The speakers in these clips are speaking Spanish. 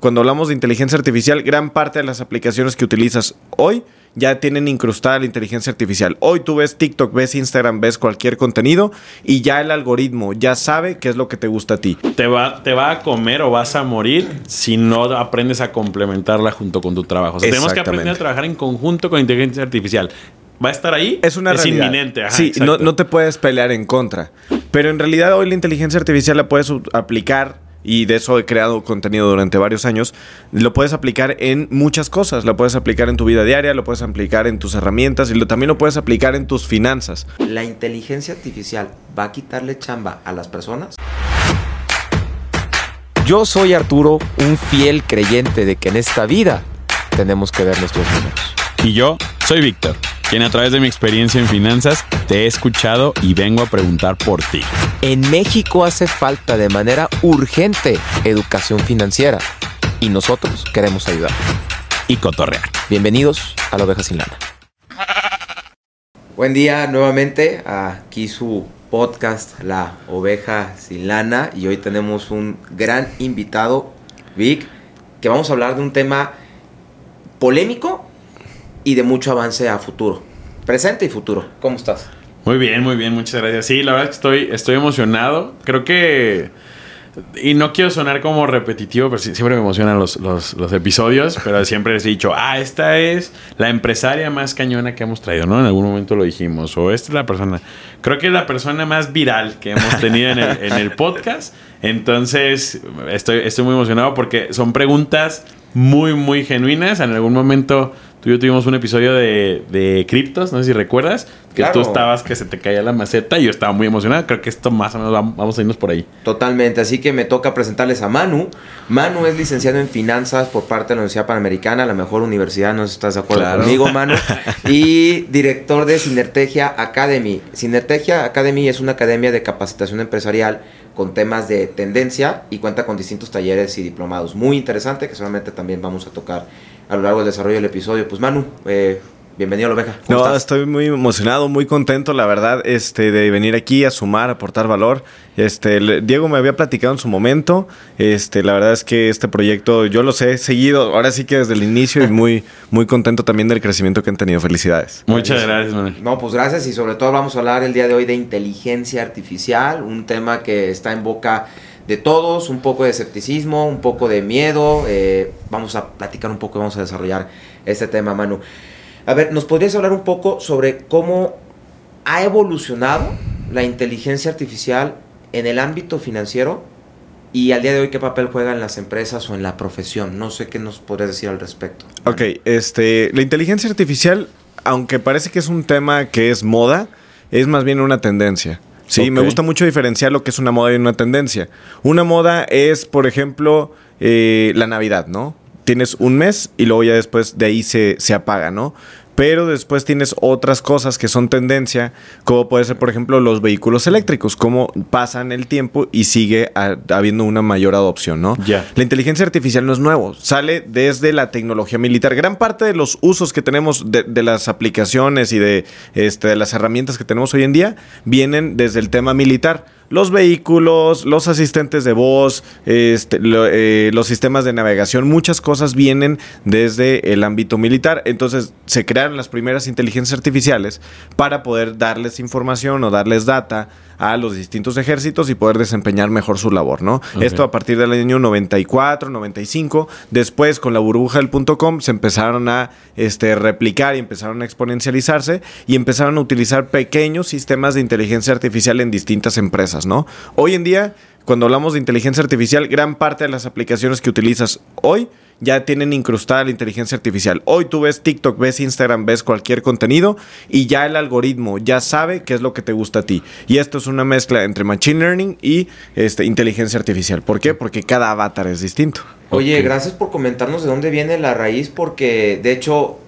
cuando hablamos de inteligencia artificial, gran parte de las aplicaciones que utilizas hoy ya tienen incrustada la inteligencia artificial. Hoy tú ves TikTok, ves Instagram, ves cualquier contenido y ya el algoritmo ya sabe qué es lo que te gusta a ti. Te va, te va a comer o vas a morir si no aprendes a complementarla junto con tu trabajo. O sea, tenemos que aprender a trabajar en conjunto con inteligencia artificial. Va a estar ahí. Es una es realidad. inminente. Ajá, sí, no, no te puedes pelear en contra. Pero en realidad hoy la inteligencia artificial la puedes aplicar y de eso he creado contenido durante varios años, lo puedes aplicar en muchas cosas. Lo puedes aplicar en tu vida diaria, lo puedes aplicar en tus herramientas y lo, también lo puedes aplicar en tus finanzas. ¿La inteligencia artificial va a quitarle chamba a las personas? Yo soy Arturo, un fiel creyente de que en esta vida tenemos que ver nuestros números. Y yo soy Víctor, quien a través de mi experiencia en finanzas te he escuchado y vengo a preguntar por ti. En México hace falta de manera urgente educación financiera y nosotros queremos ayudar. Y cotorrear. Bienvenidos a la oveja sin lana. Buen día nuevamente, aquí su podcast La Oveja Sin Lana y hoy tenemos un gran invitado, Vic, que vamos a hablar de un tema polémico y de mucho avance a futuro, presente y futuro. ¿Cómo estás? Muy bien, muy bien, muchas gracias. Sí, la verdad es que estoy, estoy emocionado. Creo que. Y no quiero sonar como repetitivo, pero siempre me emocionan los, los, los episodios. Pero siempre les he dicho, ah, esta es la empresaria más cañona que hemos traído, ¿no? En algún momento lo dijimos. O esta es la persona. Creo que es la persona más viral que hemos tenido en el, en el podcast. Entonces, estoy, estoy muy emocionado porque son preguntas muy, muy genuinas. En algún momento tú y yo tuvimos un episodio de, de criptos, no sé si recuerdas, que Claro. tú estabas que se te caía la maceta y yo estaba muy emocionado. Creo que esto más o menos vam- vamos a irnos por ahí. Totalmente, así que me toca presentarles a Manu. Manu es licenciado en finanzas por parte de la Universidad Panamericana, la mejor universidad, no sé si estás de acuerdo Claro. conmigo, Manu. Y director de Sinertegia Academy. Sinertegia Academy es una academia de capacitación empresarial con temas de tendencia y cuenta con distintos talleres y diplomados. Muy interesante, que seguramente también vamos a tocar a lo largo del desarrollo del episodio. Pues Manu, eh, bienvenido a la oveja. ¿Cómo No, estás? estoy muy emocionado, muy contento, la verdad, este, de venir aquí a sumar, a aportar valor. Este, le- Diego me había platicado en su momento. Este, la verdad es que este proyecto yo los he seguido, ahora sí que desde el inicio y muy, muy contento también del crecimiento que han tenido. Felicidades. Muchas gracias, Manuel. No, pues gracias y sobre todo vamos a hablar el día de hoy de inteligencia artificial, un tema que está en boca de todos, un poco de escepticismo, un poco de miedo. eh, vamos a platicar un poco vamos a desarrollar este tema, Manu. A ver, ¿nos podrías hablar un poco sobre cómo ha evolucionado la inteligencia artificial en el ámbito financiero y al día de hoy qué papel juega en las empresas o en la profesión? No sé qué nos podrías decir al respecto. Ok, este, la inteligencia artificial, aunque parece que es un tema que es moda, es más bien una tendencia. Sí, me gusta mucho diferenciar lo que es una moda y una tendencia. Una moda es, por ejemplo, eh, la Navidad, ¿no? Tienes un mes y luego ya después de ahí se, se apaga, ¿no? Pero después tienes otras cosas que son tendencia, como puede ser, por ejemplo, los vehículos eléctricos, cómo pasan el tiempo y sigue a- habiendo una mayor adopción, ¿no? Ya. La inteligencia artificial no es nuevo, sale desde la tecnología militar. Gran parte de los usos que tenemos de, de las aplicaciones y de, este, de las herramientas que tenemos hoy en día vienen desde el tema militar. Los vehículos, los asistentes de voz, este, lo- eh, los sistemas de navegación, muchas cosas vienen desde el ámbito militar. Entonces se crearon las primeras inteligencias artificiales para poder darles información o darles data a los distintos ejércitos y poder desempeñar mejor su labor, ¿no? Esto a partir del año 94, 95. Después, con la burbuja del punto .com, se empezaron a este, replicar y empezaron a exponencializarse y empezaron a utilizar pequeños sistemas de inteligencia artificial en distintas empresas, Hoy en día, cuando hablamos de inteligencia artificial, gran parte de las aplicaciones que utilizas hoy ya tienen incrustada la inteligencia artificial. Hoy tú ves TikTok, ves Instagram, ves cualquier contenido y ya el algoritmo ya sabe qué es lo que te gusta a ti. Y esto es una mezcla entre machine learning y este, inteligencia artificial. ¿Por qué? Porque cada avatar es distinto. Oye, gracias por comentarnos de dónde viene la raíz, porque de hecho,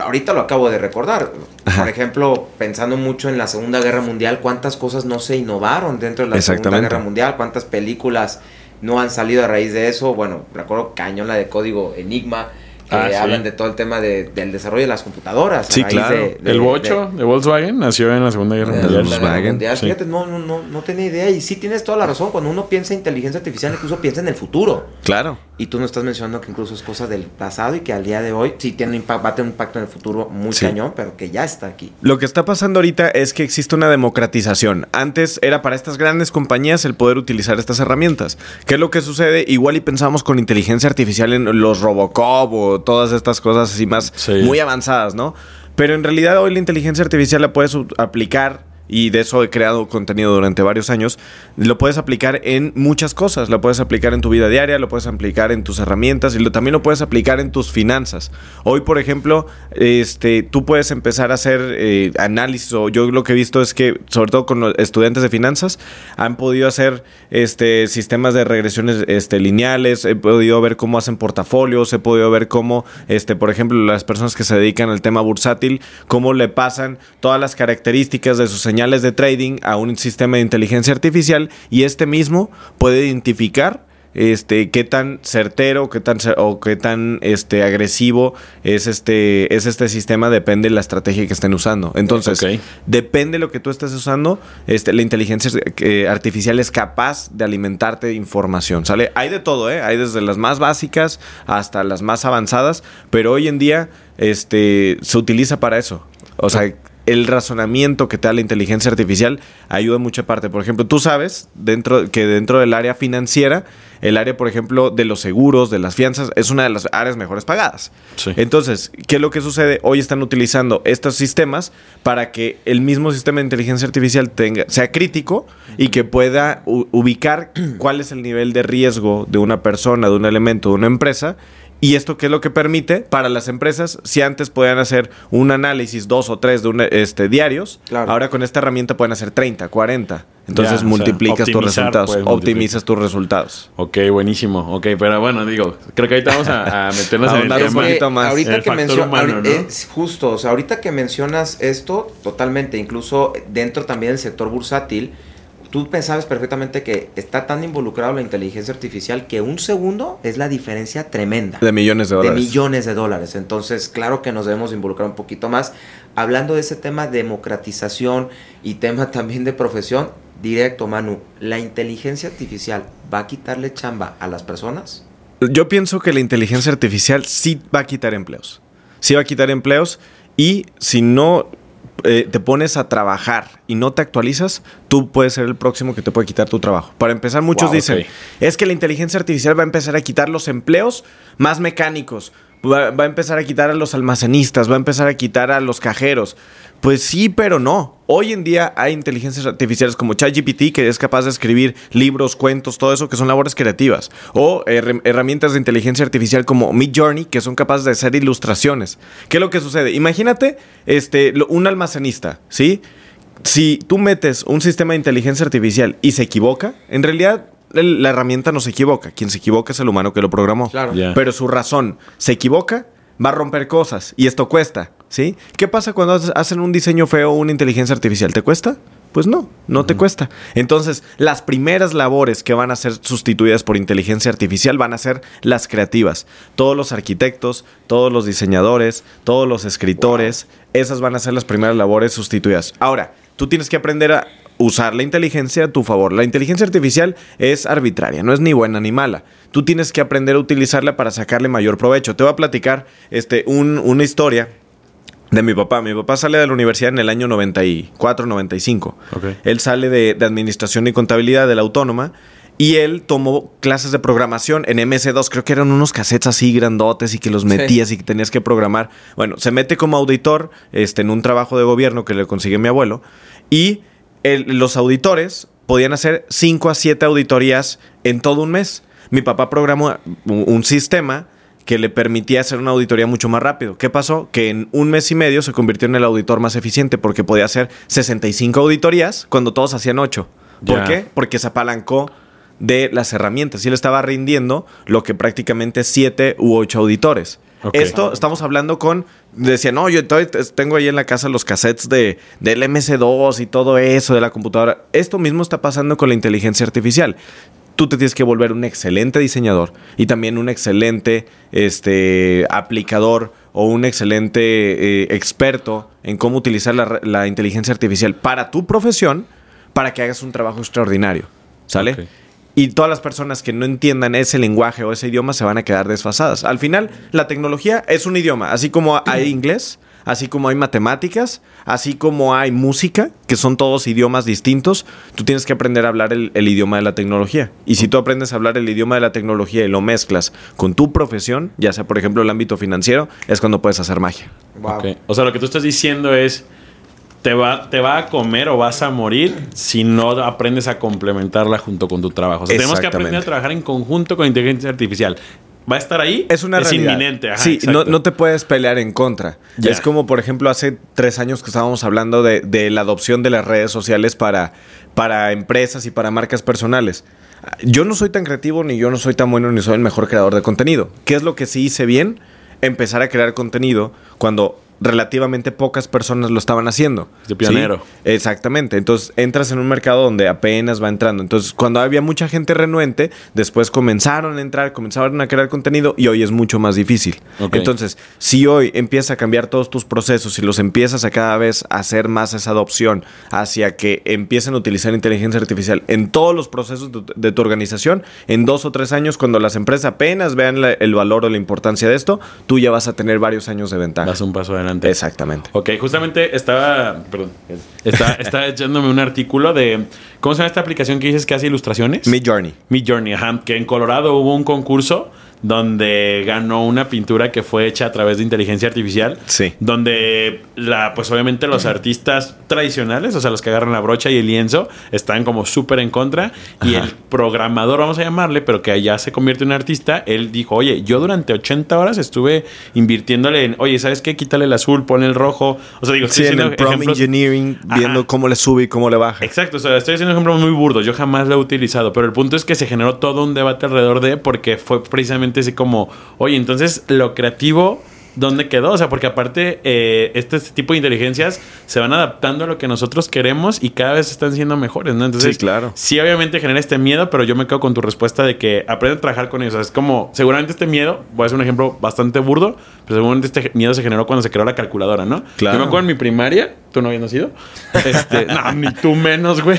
ahorita lo acabo de recordar. Ajá. Por ejemplo, pensando mucho en la Segunda Guerra Mundial, cuántas cosas no se innovaron dentro de la Segunda. Guerra Mundial, cuántas películas no han salido a raíz de eso. Bueno, recuerdo cañón la de código Enigma, que Ah, sí. hablan de todo el tema de- del desarrollo de las computadoras. a Sí, raíz claro. de- de- el bocho de, Volkswagen nació en la Segunda Guerra Mundial. Volkswagen, Mundial. sí. Fíjate, no, no, no, no tenía idea. Y sí tienes toda la razón. Cuando uno piensa en inteligencia artificial, incluso piensa en el futuro. Claro. Y tú nos estás mencionando que incluso es cosa del pasado y que al día de hoy sí tiene un impacto, va a tener un impacto en el futuro muy Sí. cañón, pero que ya está aquí. Lo que está pasando ahorita es que existe una democratización. Antes era para estas grandes compañías el poder utilizar estas herramientas. ¿Qué es lo que sucede? Igual y pensamos con inteligencia artificial en los Robocop o todas estas cosas así más Sí. muy avanzadas, ¿no? Pero en realidad hoy la inteligencia artificial la puedes aplicar y de eso he creado contenido durante varios años, lo puedes aplicar en muchas cosas. Lo puedes aplicar en tu vida diaria, lo puedes aplicar en tus herramientas y también lo puedes aplicar en tus finanzas. Hoy, por ejemplo, este, tú puedes empezar a hacer eh, análisis, o yo lo que he visto es que, sobre todo con los estudiantes de finanzas, han podido hacer este, sistemas de regresiones este, lineales, he podido ver cómo hacen portafolios, he podido ver cómo, este, por ejemplo, las personas que se dedican al tema bursátil, cómo le pasan todas las características de sus señales de trading a un sistema de inteligencia artificial y este mismo puede identificar este qué tan certero, qué tan o qué tan este agresivo es este es este sistema depende de la estrategia que estén usando. Entonces, depende de lo que tú estés usando, este la inteligencia eh, artificial es capaz de alimentarte de información, ¿sale? Hay de todo, ¿eh? Hay desde las más básicas hasta las más avanzadas, pero hoy en día este se utiliza para eso. O sea, el razonamiento que te da la inteligencia artificial ayuda en mucha parte. Por ejemplo, tú sabes dentro, que dentro del área financiera, el área, por ejemplo, de los seguros, de las fianzas, es una de las áreas mejores pagadas. Sí. Entonces, ¿qué es lo que sucede? Hoy están utilizando estos sistemas para que el mismo sistema de inteligencia artificial tenga, sea crítico y que pueda ubicar cuál es el nivel de riesgo de una persona, de un elemento, de una empresa. Y esto qué es lo que permite para las empresas, si antes podían hacer un análisis, dos o tres de un, este, diarios, Claro. ahora con esta herramienta pueden hacer 30, 40. Entonces Ya, o sea, multiplicas tus resultados, pues, optimizas tus resultados. Ok, buenísimo. Ok, pero bueno, digo, creo que ahorita vamos a, a meternos en el Ahondar un poquito más. Ahorita El que mencionas, es justo, o sea, ahorita que mencionas esto, totalmente, incluso dentro también del sector bursátil, tú pensabas perfectamente que está tan involucrado la inteligencia artificial que un segundo es la diferencia tremenda. De millones de de dólares. millones de dólares. Entonces, claro que nos debemos involucrar un poquito más. Hablando de ese tema democratización y tema también de profesión, directo, Manu, ¿la inteligencia artificial va a quitarle chamba a las personas? Yo pienso que la inteligencia artificial sí va a quitar empleos. Sí va a quitar empleos y si no eh, te pones a trabajar y no te actualizas, tú puedes ser el próximo que te puede quitar tu trabajo. Para empezar, muchos Wow, dicen, es que la inteligencia artificial va a empezar a quitar los empleos más mecánicos, va, a empezar a quitar a los almacenistas, va a empezar a quitar a los cajeros. Pues sí, pero no. Hoy en día hay inteligencias artificiales como ChatGPT que es capaz de escribir libros, cuentos, todo eso que son labores creativas. O her- herramientas de inteligencia artificial como Midjourney que son capaces de hacer ilustraciones. ¿Qué es lo que sucede? Imagínate este, un almacenista, ¿sí? Si tú metes un sistema de inteligencia artificial y se equivoca, en realidad la herramienta no se equivoca. Quien se equivoca es el humano que lo programó. Claro. Ya. Pero su razón se equivoca, va a romper cosas y esto cuesta, ¿sí? ¿Qué pasa cuando haces- hacen un diseño feo o una inteligencia artificial? ¿Te cuesta? Pues no, no te cuesta. Entonces, las primeras labores que van a ser sustituidas por inteligencia artificial van a ser las creativas. Todos los arquitectos, todos los diseñadores, todos los escritores, esas van a ser las primeras labores sustituidas. Ahora, tú tienes que aprender a usar la inteligencia a tu favor. La inteligencia artificial es arbitraria, no es ni buena ni mala. Tú tienes que aprender a utilizarla para sacarle mayor provecho. Te voy a platicar este, un- una historia de mi papá. Mi papá sale de la universidad en el año 94, 95. Ok. Él sale de, de administración y contabilidad de la autónoma. Y él tomó clases de programación en MS2. Creo que eran unos cassettes así grandotes y que los metías y que tenías que programar. Bueno, se mete como auditor este, en un trabajo de gobierno que le consigue mi abuelo. Y el- los auditores podían hacer 5 a 7 auditorías en todo un mes. Mi papá programó un, sistema que le permitía hacer una auditoría mucho más rápido. ¿Qué pasó? Que en un mes y medio se convirtió en el auditor más eficiente porque podía hacer 65 auditorías cuando todos hacían 8. ¿Por qué? Porque se apalancó de las herramientas y él estaba rindiendo lo que prácticamente 7 u 8 auditores. Esto estamos hablando con. Decía, no, yo tengo ahí en la casa los cassettes de, del MS2 y todo eso de la computadora. Esto mismo está pasando con la inteligencia artificial. Tú te tienes que volver un excelente diseñador y también un excelente este, aplicador o un excelente eh, experto en cómo utilizar la, la inteligencia artificial para tu profesión para que hagas un trabajo extraordinario. ¿Sale? Y todas las personas que no entiendan ese lenguaje o ese idioma se van a quedar desfasadas. Al final, la tecnología es un idioma, así como hay inglés, así como hay matemáticas, así como hay música, que son todos idiomas distintos, tú tienes que aprender a hablar el, el idioma de la tecnología. Y si tú aprendes a hablar el idioma de la tecnología y lo mezclas con tu profesión, ya sea por ejemplo el ámbito financiero, es cuando puedes hacer magia. Wow. O sea, lo que tú estás diciendo es, te va, te va a comer o vas a morir si no aprendes a complementarla junto con tu trabajo. O sea, tenemos que aprender a trabajar en conjunto con inteligencia artificial. Va a estar ahí. Es una realidad. inminente. Ajá, sí, no, no te puedes pelear en contra. Es como, por ejemplo, hace tres años que estábamos hablando de, de la adopción de las redes sociales para, para empresas y para marcas personales. Yo no soy tan creativo, ni yo no soy tan bueno, ni soy el mejor creador de contenido. ¿Qué es lo que sí hice bien? Empezar a crear contenido cuando relativamente pocas personas lo estaban haciendo. De pionero. ¿Sí? Exactamente. Entonces entras en un mercado donde apenas va entrando. Entonces, cuando había mucha gente renuente, después comenzaron a entrar, comenzaron a crear contenido y hoy es mucho más difícil. Entonces, si hoy empiezas a cambiar todos tus procesos y los empiezas a cada vez hacer más esa adopción hacia que empiecen a utilizar inteligencia artificial en todos los procesos de, de tu organización, en dos o tres años, cuando las empresas apenas vean la- el valor o la importancia de esto, tú ya vas a tener varios años de ventaja. Vas un paso adelante. Exactamente. Ok, justamente estaba, perdón, estaba, estaba echándome un artículo de, ¿cómo se llama esta aplicación que dices que hace ilustraciones? Mid Journey. Mid Journey, ajá, que en Colorado hubo un concurso donde ganó una pintura que fue hecha a través de inteligencia artificial. Sí. Donde la, pues obviamente los artistas tradicionales, o sea, los que agarran la brocha y el lienzo, están como súper en contra. Y el programador, vamos a llamarle, pero que ya se convierte en artista, él dijo, oye, yo durante 80 horas estuve invirtiéndole en, oye, ¿sabes qué? Quítale el azul, pon el rojo. O sea, digo, Sí, estoy en el ejemplos- engineering, Ajá. viendo cómo le sube y cómo le baja. Exacto, o sea, estoy haciendo ejemplos muy burdos. Yo jamás lo he utilizado, pero el punto es que se generó todo un debate alrededor de, porque fue precisamente así como, oye, entonces lo creativo, ¿dónde quedó? O sea, porque aparte, eh, este tipo de inteligencias se van adaptando a lo que nosotros queremos y cada vez están siendo mejores, ¿no? Entonces, Sí, claro. sí, obviamente genera este miedo, pero yo me quedo con tu respuesta de que aprende a trabajar con ellos. O sea, es como, seguramente este miedo, voy a hacer un ejemplo bastante burdo, pero seguramente este miedo se generó cuando se creó la calculadora, ¿no? Claro. Yo me acuerdo en mi primaria, tú no habías nacido. Este, no, ni tú menos, güey.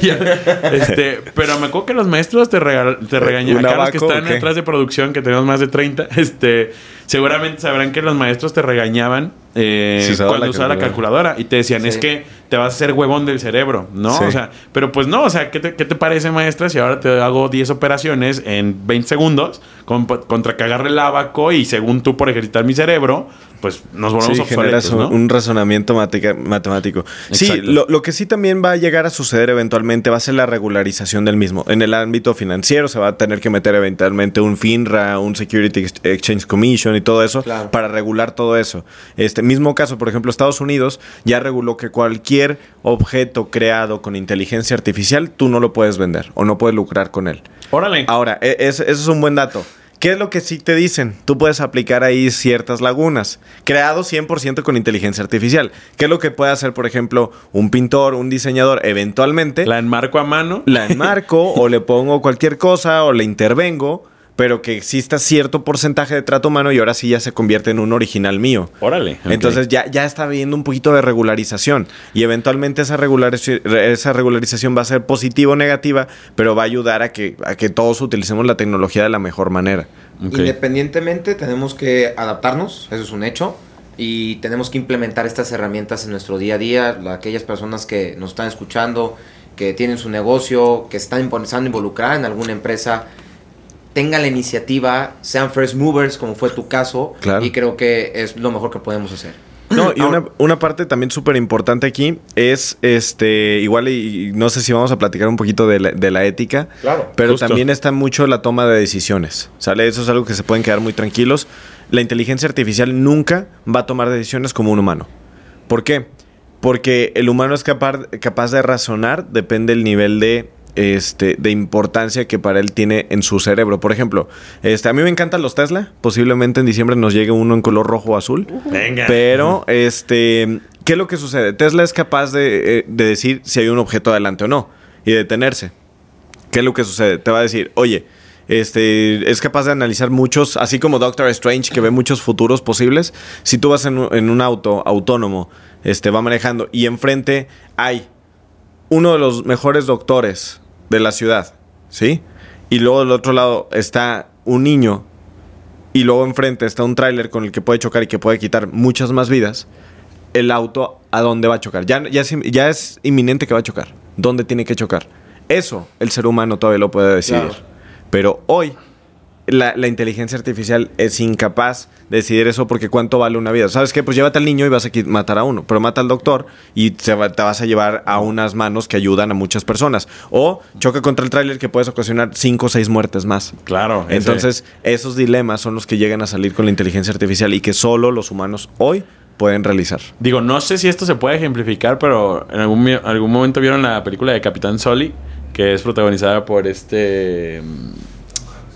Este, pero me acuerdo que los maestros te, regal- te regañaban. ¿Un Acá los que están qué? atrás de producción, que tenemos más de 30, este, seguramente sabrán que los maestros te regañaban eh, usaba cuando la usaba la calculadora. y te decían, Sí. es que te vas a hacer huevón del cerebro, ¿no? Sí. O sea, pero pues no, o sea, ¿qué te, qué te parece, maestra, si ahora te hago 10 operaciones en 20 segundos con- contra que agarre el abaco y según tú por ejercitar mi cerebro, pues nos volvemos Sí, obsoletos, un, ¿no? un razonamiento matemático. Sí, lo, lo que sí también va a llegar a suceder eventualmente va a ser la regularización del mismo. En el ámbito financiero se va a tener que meter eventualmente un FINRA, un Security Ex- Exchange Commission y todo eso Claro. para regular todo eso. Este mismo caso, por ejemplo, Estados Unidos ya reguló que cualquier objeto creado con inteligencia artificial tú no lo puedes vender o no puedes lucrar con él. Órale. Ahora, e- es- eso es un buen dato. ¿Qué es lo que sí te dicen? Tú puedes aplicar ahí ciertas lagunas. Creado 100% con inteligencia artificial. ¿Qué es lo que puede hacer, por ejemplo, un pintor, un diseñador? Eventualmente La enmarco a mano. la enmarco o le pongo cualquier cosa o le intervengo, pero que exista cierto porcentaje de trato humano y ahora sí ya se convierte en un original mío. Órale. Entonces ya, ya está habiendo un poquito de regularización y eventualmente esa, regularici- esa regularización va a ser positiva o negativa, pero va a ayudar a que, a que todos utilicemos la tecnología de la mejor manera. Independientemente, tenemos que adaptarnos, eso es un hecho, y tenemos que implementar estas herramientas en nuestro día a día. La- Aquellas personas que nos están escuchando, que tienen su negocio, que están empezando a involucrar en alguna empresa, tengan la iniciativa, sean first movers, como fue tu caso, Claro. y creo que es lo mejor que podemos hacer. No, y una, una parte también súper importante aquí es, este, igual y, y no sé si vamos a platicar un poquito de la, de la ética, Claro. pero Justo. también está mucho la toma de decisiones, ¿sale? Eso es algo que se pueden quedar muy tranquilos. La inteligencia artificial nunca va a tomar decisiones como un humano. ¿Por qué? Porque el humano es capaz, capaz de razonar, depende del nivel de, este, de importancia que para él tiene en su cerebro. Por ejemplo, este, a mí me encantan los Tesla, posiblemente en diciembre nos llegue uno en color rojo o azul. Venga. Pero, este, ¿qué es lo que sucede? Tesla es capaz de, eh, de decir si hay un objeto adelante o no y detenerse. ¿Qué es lo que sucede? Te va a decir, oye, este, es capaz de analizar muchos, así como Doctor Strange, que ve muchos futuros posibles. Si tú vas en un, en un auto autónomo, este, va manejando y enfrente hay uno de los mejores doctores de la ciudad, ¿sí? y luego del otro lado está un niño y luego enfrente está un tráiler con el que puede chocar y que puede quitar muchas más vidas, el auto a dónde va a chocar. Ya, ya, es, ya es inminente que va a chocar. ¿Dónde tiene que chocar? Eso el ser humano todavía lo puede decidir. Claro. Pero hoy la, la inteligencia artificial es incapaz de decidir eso porque cuánto vale una vida. ¿Sabes qué? Pues llévate al niño y vas a matar a uno, pero mata al doctor y se va- te vas a llevar a unas manos que ayudan a muchas personas. O choca contra el tráiler que puedes ocasionar cinco o seis muertes más. Claro. ese- Entonces, esos dilemas son los que llegan a salir con la inteligencia artificial y que solo los humanos hoy pueden realizar. Digo, no sé si esto se puede ejemplificar, pero en algún, algún momento vieron la película de Capitán Soli, que es protagonizada por este...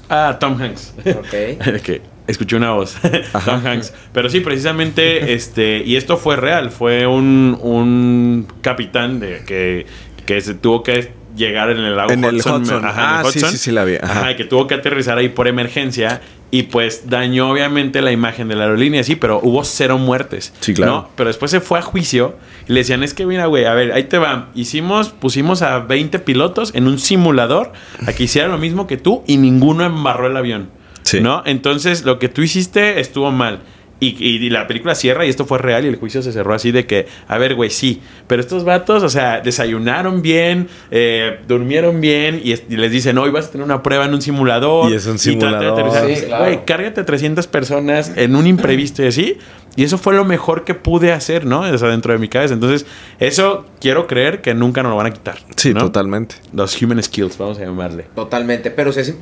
Ah, Tom Hanks. Ok. que escuché una voz. Tom Hanks. Pero sí, precisamente, este, y esto fue real, fue un, un capitán de que, que se tuvo que llegar en el lago En el Hudson. Ajá, en el Ah, sí, sí, sí la vi. Ajá. Que tuvo que aterrizar ahí por emergencia. Y pues dañó obviamente la imagen de la aerolínea, sí, pero hubo cero muertes. Sí, claro. ¿no? Pero después se fue a juicio y le decían, es que mira, güey, a ver, ahí te va. Hicimos, pusimos a 20 pilotos en un simulador a que hicieran lo mismo que tú y ninguno embarró el avión. Sí. ¿No? Entonces, lo que tú hiciste estuvo mal. Y, y- la película cierra y esto fue real y el juicio se cerró así de que, a ver, güey, sí, pero estos vatos, o sea, desayunaron bien, eh, durmieron bien y, es- y les dicen, hoy vas a tener una prueba en un simulador. Y es un simulador. aterrizar. Sí, claro. Güey, cárgate a 300 personas en un imprevisto y así. Y eso fue lo mejor que pude hacer, ¿no? O sea, dentro de mi cabeza. Entonces, eso quiero creer que nunca nos lo van a quitar. Sí, ¿no? totalmente. Los human skills, vamos a llamarle. Totalmente, pero sí es,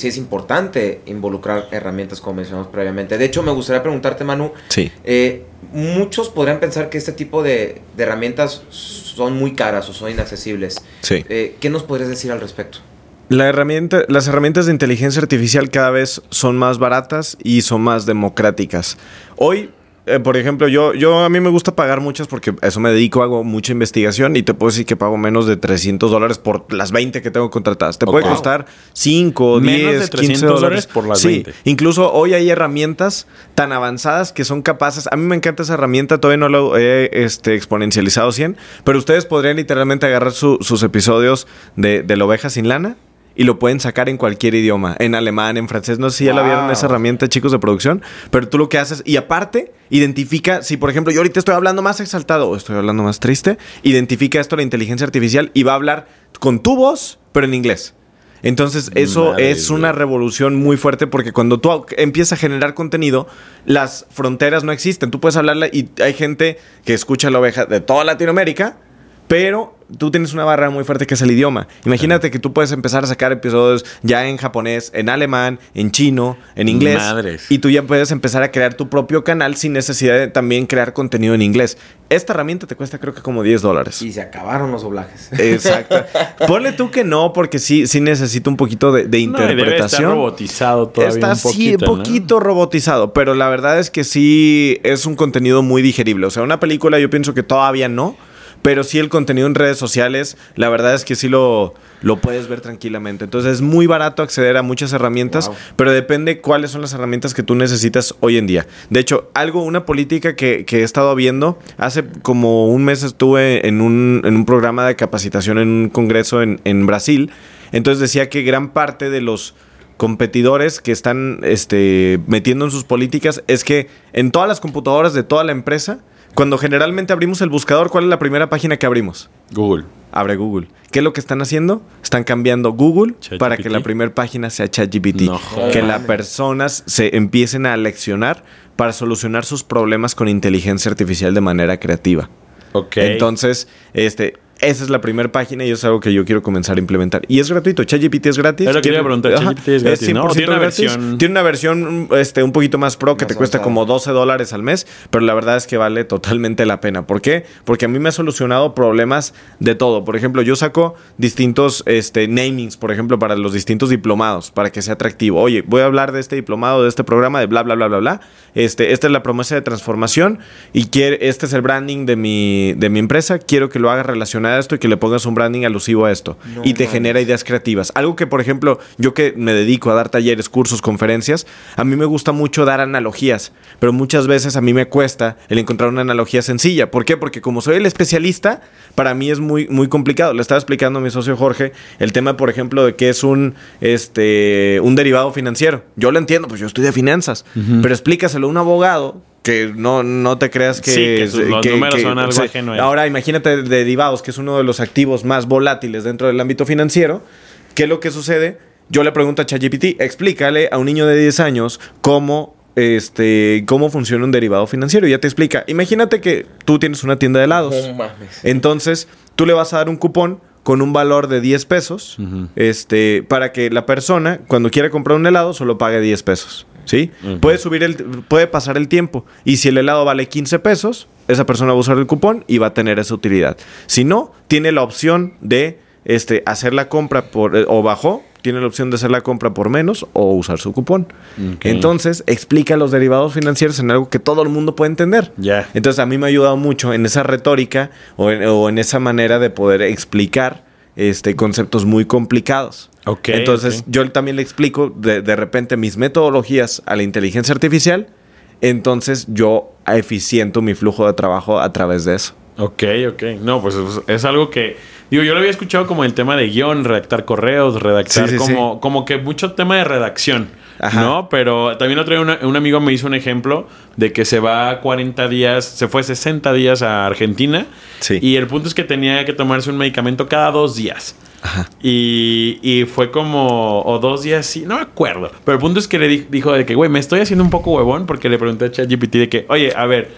sí es importante involucrar herramientas como mencionamos previamente. De hecho, me gustaría preguntarte, Manu, Sí. eh, muchos podrían pensar que este tipo de, de herramientas son muy caras o son inaccesibles. Sí. Eh, ¿Qué nos podrías decir al respecto? La herramienta, las herramientas de inteligencia artificial cada vez son más baratas y son más democráticas. Hoy, eh, por ejemplo, yo, yo a mí me gusta pagar muchas porque a eso me dedico, hago mucha investigación y te puedo decir que pago menos de 300 dólares por las 20 que tengo contratadas. Te puede costar 5, Menos 10, de 15 300 dólares dólares por las sí, 20. Incluso hoy hay herramientas tan avanzadas que son capaces. A mí me encanta esa herramienta, todavía no lo he este, exponencializado 100, pero ustedes podrían literalmente agarrar su- sus episodios de, de la oveja sin lana y lo pueden sacar en cualquier idioma, en alemán, en francés. No sé si ya la vieron esa herramienta, chicos de producción, pero tú lo que haces, y aparte, identifica, si por ejemplo yo ahorita estoy hablando más exaltado o estoy hablando más triste, identifica esto la inteligencia artificial y va a hablar con tu voz, pero en inglés. Entonces, eso Madre es una revolución muy fuerte porque cuando tú empiezas a generar contenido, las fronteras no existen. Tú puedes hablarla y hay gente que escucha la oveja de toda Latinoamérica, pero tú tienes una barrera muy fuerte que es el idioma. Imagínate que tú puedes empezar a sacar episodios ya en japonés, en alemán, en chino, en inglés. Madres. Y tú ya puedes empezar a crear tu propio canal sin necesidad de también crear contenido en inglés. Esta herramienta te cuesta creo que como 10 dólares. Y se acabaron los doblajes. Exacto. Ponle tú que no, porque sí, sí necesita un poquito de, de No, y debe estar interpretación. robotizado todavía Está un sí, poquito, ¿no? poquito robotizado, pero la verdad es que sí es un contenido muy digerible. O sea, una película yo pienso que todavía no, pero sí el contenido en redes sociales, la verdad es que sí lo, lo puedes ver tranquilamente. Entonces es muy barato acceder a muchas herramientas, Wow. pero depende cuáles son las herramientas que tú necesitas hoy en día. De hecho, algo, una política que, que he estado viendo, hace como un mes estuve en un, en un programa de capacitación en un congreso en, en Brasil, entonces decía que gran parte de los competidores que están este, metiendo en sus políticas es que en todas las computadoras de toda la empresa, cuando generalmente abrimos el buscador, ¿cuál es la primera página que abrimos? Google. Abre Google. ¿Qué es lo que están haciendo? Están cambiando Google para que la primera página sea ChatGPT. No que las personas se empiecen a leccionar para solucionar sus problemas con inteligencia artificial de manera creativa. Ok. Entonces, este, esa es la primera página y eso es algo que yo quiero comenzar a implementar. Y es gratuito, ChatGPT es gratis. Es lo que Tiene- iba a preguntar, ChatGPT es gratis, ¿no? 100% Tiene una gratis. versión- Tiene una versión este, un poquito más pro que Más te cuesta como 12 dólares al mes, pero la verdad es que vale totalmente la pena. ¿Por qué? Porque a mí me ha solucionado problemas de todo. Por ejemplo, yo saco distintos este, namings, por ejemplo, para los distintos diplomados, para que sea atractivo. Oye, voy a hablar de este diplomado, de este programa, de bla, bla, bla, bla, bla. Este, esta es la promesa de transformación y quiere, este es el branding de mi, de mi empresa. Quiero que lo haga relacionado relacionada a esto y que le pongas un branding alusivo a esto. No y te genera ideas creativas. Algo que, por ejemplo, yo que me dedico a dar talleres, cursos, conferencias, a mí me gusta mucho dar analogías, pero muchas veces a mí me cuesta el encontrar una analogía sencilla. ¿Por qué? Porque como soy el especialista, para mí es muy, muy complicado. Le estaba explicando a mi socio Jorge el tema, por ejemplo, de qué es un, este, un derivado financiero. Yo lo entiendo, pues yo estudio finanzas, pero explícaselo a un abogado que no, no te creas que... Sí, que sus- los números son algo ajeno a él. Ahora imagínate derivados, que es uno de los activos más volátiles dentro del ámbito financiero. ¿Qué es lo que sucede? Yo le pregunto a ChatGPT, explícale a un niño de 10 años cómo, este, cómo funciona un derivado financiero. Y ya te explica. Imagínate que tú tienes una tienda de helados. No mames. Entonces, tú le vas a dar un cupón con un valor de 10 pesos, este, para que la persona, cuando quiera comprar un helado, solo pague 10 pesos. ¿Sí? Puede subir el, puede pasar el tiempo. Y si el helado vale 15 pesos, esa persona va a usar el cupón y va a tener esa utilidad. Si no, tiene la opción de este, hacer la compra por, eh, o bajó, tiene la opción de hacer la compra por menos o usar su cupón. Entonces, explica los derivados financieros en algo que todo el mundo puede entender. Entonces a mí me ha ayudado mucho en esa retórica o en, o en esa manera de poder explicar este, conceptos muy complicados. Entonces yo también le explico de, de repente mis metodologías a la inteligencia artificial. Entonces yo eficiento mi flujo de trabajo a través de eso. Ok, ok. No, pues es, es algo que. Digo, yo lo había escuchado como el tema de guion, redactar correos, redactar Sí, sí, como, como que mucho tema de redacción. Ajá. ¿No? Pero también otro día una- un amigo me hizo un ejemplo de que se va 40 días, se fue 60 días a Argentina. Sí. Y el punto es que tenía que tomarse un medicamento cada dos días. Y, y fue como, o dos días, sí, no me acuerdo. Pero el punto es que le di- dijo de que, güey, me estoy haciendo un poco huevón porque le pregunté a ChatGPT de que, oye, a ver,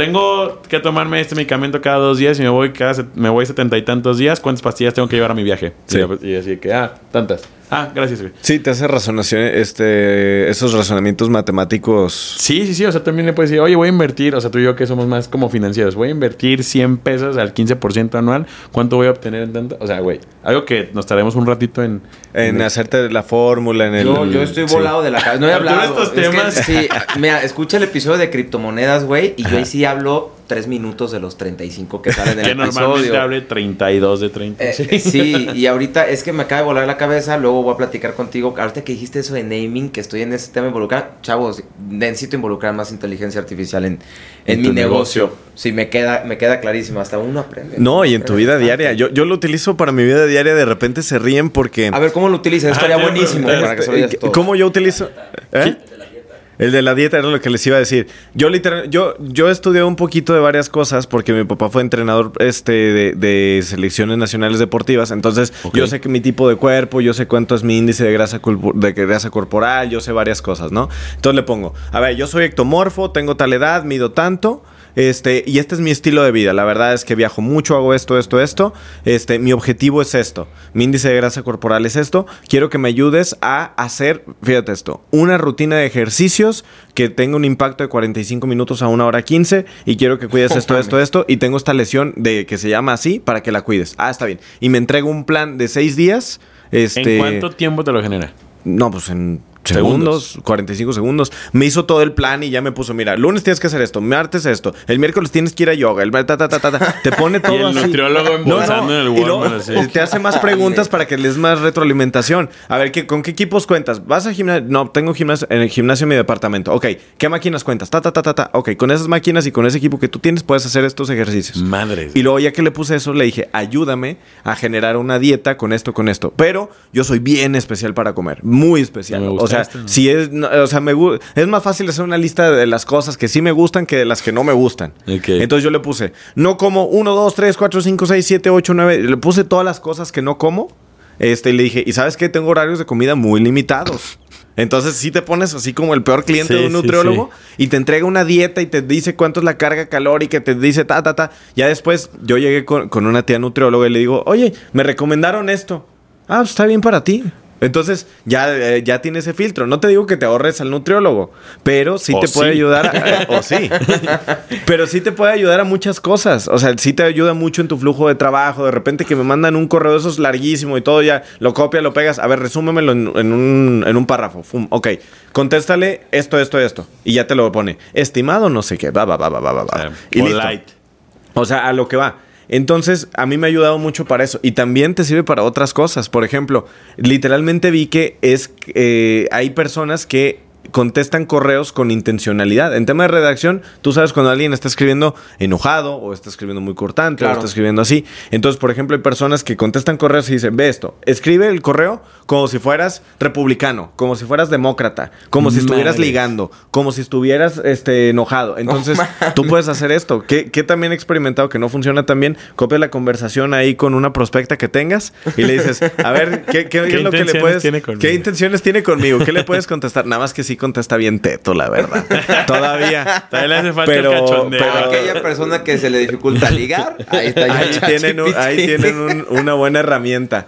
tengo que tomarme este medicamento cada dos días y me voy cada me voy setenta y tantos días. ¿Cuántas pastillas tengo que llevar a mi viaje? Sí. Y, y así que, ah, tantas. Ah, gracias, güey. Sí, te hace razonación, este, esos razonamientos matemáticos. Sí, sí, sí. O sea, también le puedes decir, oye, voy a invertir. O sea, tú y yo que somos más como financieros. Voy a invertir 100 pesos al 15% anual. ¿Cuánto voy a obtener en tanto? O sea, güey, algo que nos tardemos un ratito en... En hacerte la fórmula, en el... Yo, yo estoy sí. volado de la cabeza. No he hablado. estos Es que, temas. sí, mira, escucha el episodio de criptomonedas, güey. Y yo ahí sí hablo tres minutos de los 35 que salen en Que el normalmente episodio. hable 32 de 30. Eh, sí, y ahorita es que me acaba de volar la cabeza, luego voy a platicar contigo. Ahorita que dijiste eso de naming, que estoy en ese tema involucrado, chavos, necesito involucrar más inteligencia artificial en, en, En mi negocio. negocio. Sí, me queda, me queda clarísimo, hasta uno aprende. No, y en tu vida diaria. Yo, yo lo utilizo para mi vida diaria. De repente se ríen porque... A ver, ¿cómo lo utilizas? Ah, Estaría te iba a buenísimo para que se lo Este, todo. ¿Cómo yo utilizo? ¿Eh? El de la dieta era lo que les iba a decir. Yo literal, yo, yo estudié un poquito de varias cosas porque mi papá fue entrenador este, de, de selecciones nacionales deportivas. Entonces, yo sé que mi tipo de cuerpo, yo sé cuánto es mi índice de grasa, de grasa corporal, yo sé varias cosas, ¿no? Entonces le pongo, a ver, yo soy ectomorfo, tengo tal edad, mido tanto. Este, y este es mi estilo de vida. La verdad es que viajo mucho, hago esto, esto, esto. Este, mi objetivo es esto. Mi índice de grasa corporal es esto. Quiero que me ayudes a hacer, fíjate esto, una rutina de ejercicios que tenga un impacto de 45 minutos a una hora 15 y quiero que cuides esto, esto, esto y tengo esta lesión de que se llama así para que la cuides. Ah, está bien. Y me entrego un plan de seis días. Este, ¿En cuánto tiempo te lo genera? no, pues en Segundos. segundos, 45 segundos. Me hizo todo el plan y ya me puso, mira, lunes tienes que hacer esto, martes esto, el miércoles tienes que ir a yoga, el ta, ta, ta, ta, ta. te pone todo Y el así. nutriólogo embolsando en el luego, Walmart. Te hace más preguntas para que les más retroalimentación. A ver, ¿qué, ¿con qué equipos cuentas? ¿Vas a gimnasio? No, tengo gimnasio, en el gimnasio en mi departamento. Ok, ¿qué máquinas cuentas? Ta, ta, ta, ta, ta. Ok, con esas máquinas y con ese equipo que tú tienes puedes hacer estos ejercicios. Madres. Y luego ya que le puse eso, le dije, ayúdame a generar una dieta con esto, con esto. Pero yo soy bien especial para comer, muy especial. Me o gusta sea, esto, ¿no? si es, no, o sea, me es más fácil hacer una lista de las cosas que sí me gustan que de las que no me gustan. Entonces yo le puse, no como 1, 2, 3, 4, 5, 6, 7, 8, 9. Le puse todas las cosas que no como. Este, y le dije, y sabes qué, tengo horarios de comida muy limitados. Entonces sí te pones así como el peor cliente Sí, de un sí, nutriólogo y te entrega una dieta y te dice cuánto es la carga calórica, te dice ta, ta, ta. Ya después yo llegué con, con una tía nutrióloga y le digo, oye, me recomendaron esto. Ah, pues está bien para ti. Entonces ya, eh, ya tiene ese filtro. No te digo que te ahorres al nutriólogo, pero sí O te puede ayudar. A, o sí. pero sí te puede ayudar a muchas cosas. O sea, sí te ayuda mucho en tu flujo de trabajo. De repente que me mandan un correo de esos larguísimo y todo ya lo copia, lo pegas. A ver, resúmemelo en, en un, en un párrafo. Fum, ok. Contéstale esto, esto, esto. Y ya te lo pone. Estimado, no sé qué. Va, va, va, va, va, va. O sea, Y listo. polite. O sea, a lo que va. Entonces, a mí me ha ayudado mucho para eso. Y también te sirve para otras cosas. Por ejemplo, literalmente vi que es eh, hay personas que contestan correos con intencionalidad. En tema de redacción, tú sabes cuando alguien está escribiendo enojado o está escribiendo muy cortante Claro. o está escribiendo así. Entonces, por ejemplo, hay personas que contestan correos y dicen, ve esto, escribe el correo como si fueras republicano, como si fueras demócrata, como si estuvieras ligando, como si estuvieras este, enojado. Entonces, tú puedes hacer esto. que que también he experimentado que no funciona tan bien? Copia la conversación ahí con una prospecta que tengas y le dices, a ver, ¿qué, qué es lo que le puedes... ¿Qué intenciones tiene conmigo? ¿Qué le puedes contestar? Nada más que sí contesta bien teto, la verdad. Todavía. Todavía le hace falta Pero- el cachondeo. pero- Aquella persona que se le dificulta ligar, ahí está ya Ahí tienen, un- ahí ChatGPT. tienen un- una buena herramienta.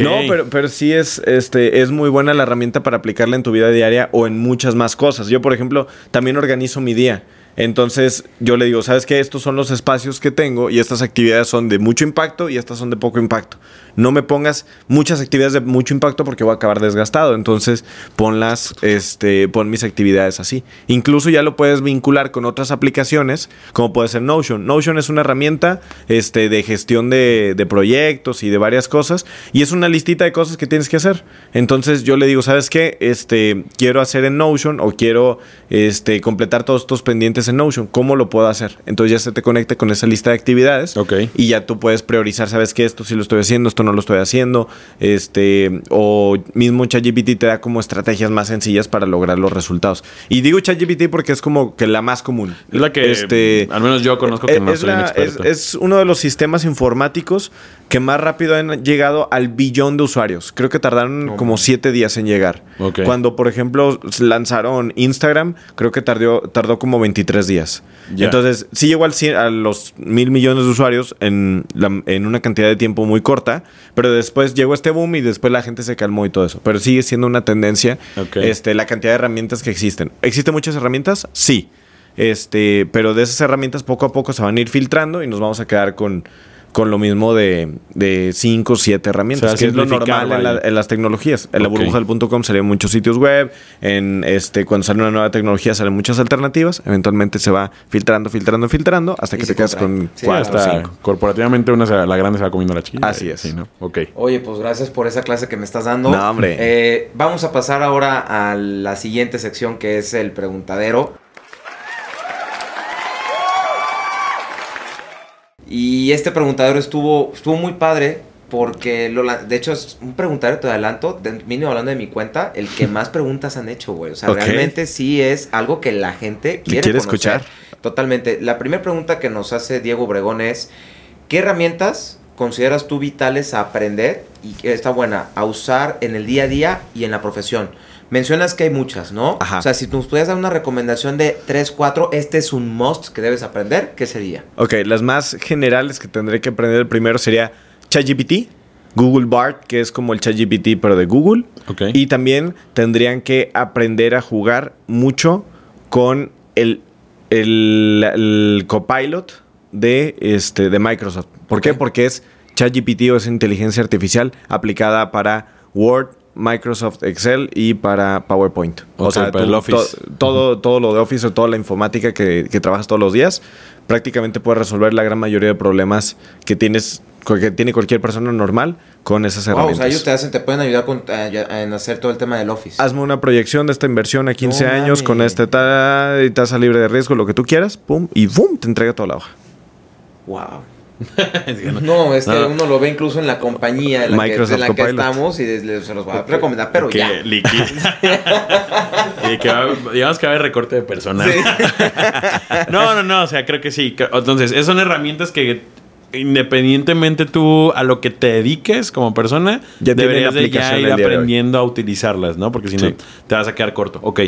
No, pero, pero sí es, este, es muy buena la herramienta para aplicarla en tu vida diaria o en muchas más cosas. Yo, por ejemplo, también organizo mi día. Entonces yo le digo, ¿sabes qué? Estos son los espacios que tengo y estas actividades son de mucho impacto y estas son de poco impacto. No me pongas muchas actividades de mucho impacto porque voy a acabar desgastado. Entonces ponlas, este, pon mis actividades así. Incluso ya lo puedes vincular con otras aplicaciones, como puede ser Notion. Notion es una herramienta este, de gestión de, de proyectos y de varias cosas. Y es una listita de cosas que tienes que hacer. Entonces yo le digo, ¿sabes qué? Este, quiero hacer en Notion o quiero este, completar todos estos pendientes en Notion. ¿Cómo lo puedo hacer? Entonces ya se te conecta con esa lista de actividades. Ok. Y ya tú puedes priorizar, ¿sabes qué? Esto sí lo estoy haciendo, esto no lo estoy haciendo. Este, o mismo ChatGPT te da como estrategias más sencillas para lograr los resultados. Y digo ChatGPT porque es como que la más común. Es la que Este, al menos yo conozco que eh, no es, soy un la- es- es uno de los sistemas informáticos que más rápido han llegado al billón de usuarios. Creo que tardaron como siete días en llegar. Cuando, por ejemplo, lanzaron Instagram, creo que tardó, tardó como 23 días. Entonces, sí llegó al cien- a los mil millones de usuarios en, la- en una cantidad de tiempo muy corta, pero después llegó este boom y después la gente se calmó y todo eso. Pero sigue siendo una tendencia este, la cantidad de herramientas que existen. ¿Existen muchas herramientas? Sí. Este, pero de esas herramientas poco a poco se van a ir filtrando y nos vamos a quedar con, con lo mismo de, de cinco o siete herramientas, O sea, que es lo normal en, la- en las tecnologías. En la burbuja del .com salen muchos sitios web, en este cuando sale una nueva tecnología salen muchas alternativas, eventualmente se va filtrando, filtrando, filtrando hasta que te quedas con Sí, cuatro hasta cinco. corporativamente una se- la grande se va comiendo la chiquita. Así es. Sí, ¿no? Ok. Oye, pues gracias por esa clase que me estás dando. No, hombre. Eh, vamos a pasar ahora a la siguiente sección que es el preguntadero. Y este preguntadero estuvo, estuvo muy padre porque, lo, de hecho, es un preguntadero, te adelanto, de, vine hablando de mi cuenta, el que más preguntas han hecho, güey. O sea, realmente sí es algo que la gente quiere, quiere conocer. escuchar. Totalmente. La primera pregunta que nos hace Diego Obregón es, ¿qué herramientas consideras tú vitales a aprender y que está buena a usar en el día a día y en la profesión? Mencionas que hay muchas, ¿no? Ajá. O sea, si nos pudieras dar una recomendación de 3, 4, este es un must que debes aprender, ¿qué sería? Ok, las más generales que tendré que aprender primero sería ChatGPT, Google Bart, que es como el ChatGPT pero de Google. Ok. Y también tendrían que aprender a jugar mucho con el, el, el copilot de, este, de Microsoft. ¿Por qué? Porque es ChatGPT o es inteligencia artificial aplicada para Word, Microsoft Excel y para PowerPoint. Ok, para el Office. to- todo, todo lo de Office o toda la informática que, que trabajas todos los días, prácticamente puedes resolver la gran mayoría de problemas que tienes que tiene cualquier persona normal con esas Wow, o herramientas. sea, ellos te hacen, te pueden ayudar con, eh, en hacer todo el tema del Office. Hazme una proyección de esta inversión a 15 No años con mames. este ta- tasa libre de riesgo, lo que tú quieras, pum, y pum, te entrega toda la hoja. Wow. No, es que No. uno lo ve incluso en la compañía en la, que, Microsoft en la que Copilot. estamos y se los voy a recomendar, pero que ya. liqui- y que va- digamos que va a haber recorte de personal. no, no, no. O sea, creo que sí. Entonces, esas son herramientas que independientemente tú a lo que te dediques como persona, Ya deberías de ya ir de aprendiendo a utilizarlas, ¿no? Porque si no, te vas a quedar corto. Ok,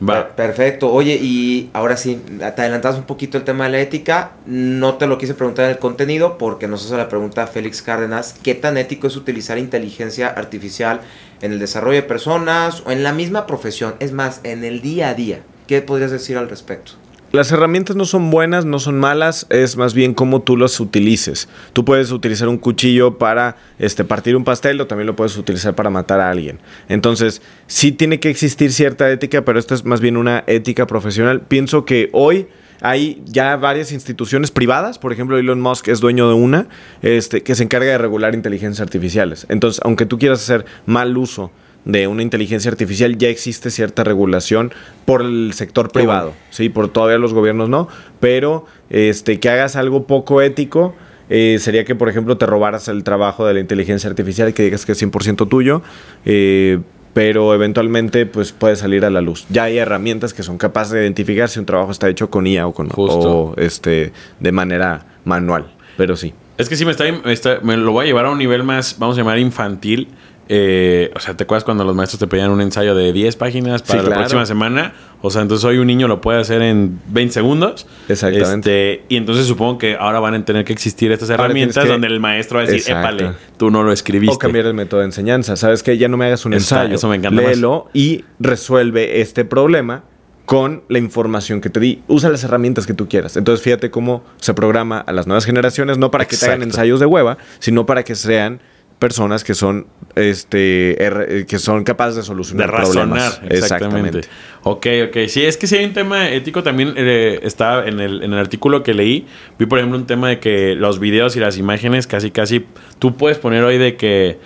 va. Per- Perfecto. Oye, y ahora sí, te adelantas un poquito el tema de la ética. No te lo quise preguntar en el contenido porque nos hace la pregunta Félix Cárdenas. ¿Qué tan ético es utilizar inteligencia artificial en el desarrollo de personas o en la misma profesión? Es más, en el día a día. ¿Qué podrías decir al respecto? Las herramientas no son buenas, no son malas, es más bien cómo tú las utilices. Tú puedes utilizar un cuchillo para este, partir un pastel o también lo puedes utilizar para matar a alguien. Entonces, sí tiene que existir cierta ética, pero esto es más bien una ética profesional. Pienso que hoy hay ya varias instituciones privadas, por ejemplo, Elon Musk es dueño de una, este, que se encarga de regular inteligencias artificiales. Entonces, aunque tú quieras hacer mal uso de una inteligencia artificial, ya existe cierta regulación por el sector privado, sí, por todavía los gobiernos no, pero este, que hagas algo poco ético. eh, sería que, por ejemplo, te robaras el trabajo de la inteligencia artificial y que digas que es 100% tuyo, eh, pero eventualmente pues puede salir a la luz. Ya hay herramientas que son capaces de identificar si un trabajo está hecho con IA o con Justo. o, este de manera manual, pero sí. Es que sí, me, está, me, está- me lo voy a llevar a un nivel más, vamos a llamar infantil. Eh, o sea, ¿te acuerdas cuando los maestros te pedían un ensayo de 10 páginas para Sí, la claro. próxima semana? O sea, entonces hoy un niño lo puede hacer en 20 segundos. Exactamente. Este, y entonces supongo que ahora van a tener que existir estas Ahora herramientas que- donde el maestro va a decir, Exacto. épale, tú no lo escribiste. O cambiar el método de enseñanza. ¿Sabes qué? Ya no me hagas un Está- ensayo. eso me encanta más. Léelo y resuelve este problema con la información que te di. Usa las herramientas que tú quieras. Entonces, fíjate cómo se programa a las nuevas generaciones, no para que te hagan ensayos de hueva, sino para que sean personas que son este er- eh, que son capaces de De solucionar razonar, problemas. exactamente. Ok, ok. Sí, es que sí hay un tema ético también. eh, está en el, en el artículo que leí. Vi, por ejemplo, un tema de que los videos y las imágenes casi, casi. Tú puedes poner hoy de que.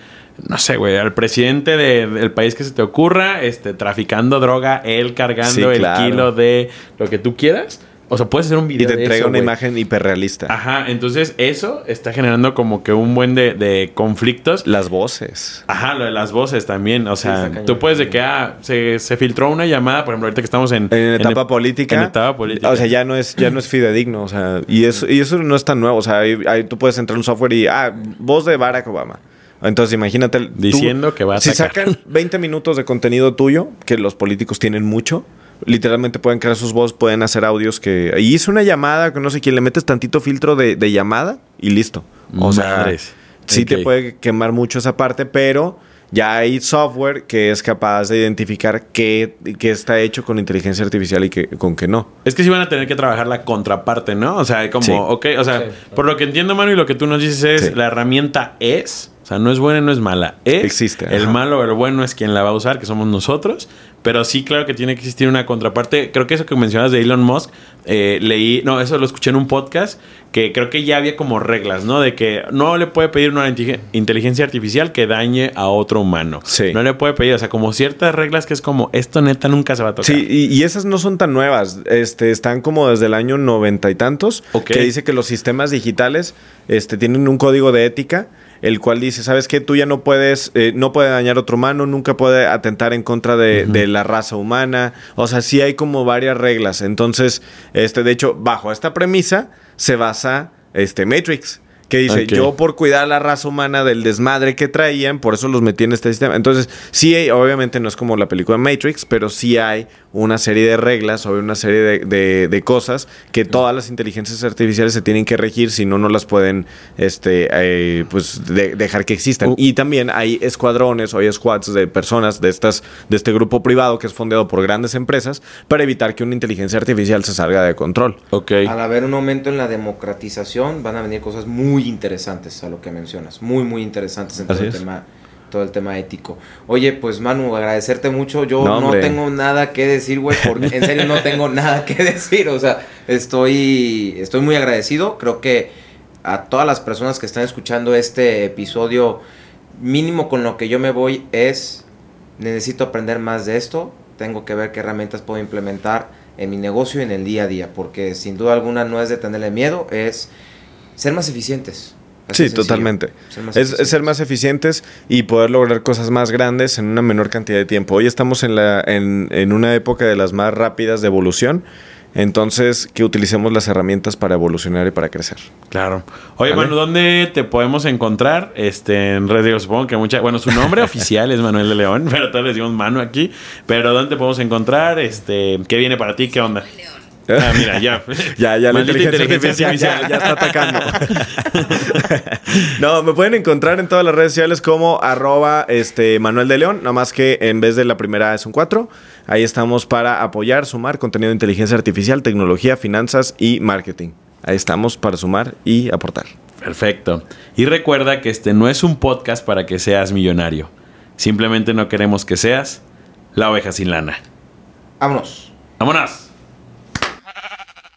No sé, güey, al presidente de- del país que se te ocurra, este, traficando droga, él cargando Sí, el kilo de lo que tú quieras. O sea, puedes hacer un Y video te de entrega eso, una imagen hiperrealista. Ajá, entonces eso está generando como que un buen de, de conflictos. Las voces. Ajá, lo de las voces también. O sea, tú puedes de que ah, se, se filtró una llamada, por ejemplo, ahorita que estamos en, En etapa en- política. En etapa política. O sea, ya no es, ya no es fidedigno. O sea, y eso, y eso no es tan nuevo. O sea, ahí, ahí tú puedes entrar en un software y, ah, voz de Barack Obama. Entonces, imagínate. tú- Diciendo que va a Si sacar. sacan 20 minutos de contenido tuyo, que los políticos tienen mucho, literalmente pueden crear sus voces, pueden hacer audios que. Y hice una llamada que no sé quién, le metes tantito filtro de, de llamada y listo. O sea, Madres. sí te puede quemar mucho esa parte, pero ya hay software que es capaz de identificar qué, qué está hecho con inteligencia artificial y qué, con qué no. Es que sí van a tener que trabajar la contraparte, ¿no? O sea, como, Sí. ok, o sea, por lo que entiendo, Manu, y lo que tú nos dices es, Sí. la herramienta es, o sea, no es buena, no es mala, es. Existe, El ajá. malo o el bueno es quien la va a usar, que somos nosotros. Pero sí, claro que tiene que existir una contraparte. Creo que eso que mencionas de Elon Musk, eh, leí, no, eso lo escuché en un podcast, que creo que ya había como reglas, ¿no? De que no le puede pedir una inte- inteligencia artificial que dañe a otro humano. Sí. No le puede pedir, o sea, como ciertas reglas que es como, esto neta nunca se va a tocar. Sí, y, y esas no son tan nuevas. Este, están como desde el año noventa y tantos. Que dice que los sistemas digitales este, tienen un código de ética. El cual dice, ¿sabes qué? Tú ya no puedes, eh, no puede dañar a otro humano, nunca puede atentar en contra de, de la raza humana. O sea, sí hay como varias reglas. Entonces, este, de hecho, bajo esta premisa se basa este Matrix. Que dice, yo por cuidar a la raza humana del desmadre que traían, por eso los metí en este sistema. Entonces, sí, hay- obviamente no es como la película Matrix, pero sí hay una serie de reglas o una serie de, de- de cosas que todas las inteligencias artificiales se tienen que regir, si no, no las pueden este, eh, pues, de- dejar que existan. Uh. Y también hay escuadrones o hay squads de personas de, estas, de este grupo privado que es fondeado por grandes empresas para evitar que una inteligencia artificial se salga de control. Ok. Al haber un aumento en la democratización, van a venir cosas muy interesantes a lo que mencionas. Muy, muy interesantes en todo el tema todo el tema ético. Oye, pues Manu, agradecerte mucho. Yo No, tengo nada que decir, güey, porque en serio no tengo nada que decir. O sea, estoy, estoy muy agradecido. Creo que a todas las personas que están escuchando este episodio, mínimo con lo que yo me voy es, necesito aprender más de esto. Tengo que ver qué herramientas puedo implementar en mi negocio y en el día a día, porque sin duda alguna no es de tenerle miedo, es ser más eficientes. Así Sí, totalmente. Ser más Es, ser más eficientes y poder lograr cosas más grandes en una menor cantidad de tiempo. Hoy estamos en, la, en, en una época de las más rápidas de evolución. Entonces, que utilicemos las herramientas para evolucionar y para crecer. Claro. Oye, ¿Vale? Manu, ¿dónde te podemos encontrar? Este, en redes, supongo que mucha. Bueno, su nombre oficial es Manuel de León, pero todos le decimos Manu aquí. Pero ¿dónde te podemos encontrar? Este, ¿qué viene para ti? ¿Qué onda? Ah, mira, ya. Ya, ya, la Maldita inteligencia, artificial, ya, ya está atacando. no, me pueden encontrar en todas las redes sociales como arroba este, Manuel de León, nada más que en vez de la primera es un 4. Ahí estamos para apoyar, sumar contenido de inteligencia artificial, tecnología, finanzas y marketing. Ahí estamos para sumar y aportar. Perfecto. Y recuerda que este no es un podcast para que seas millonario. Simplemente no queremos que seas la oveja sin lana. Vámonos. ¡Vámonos!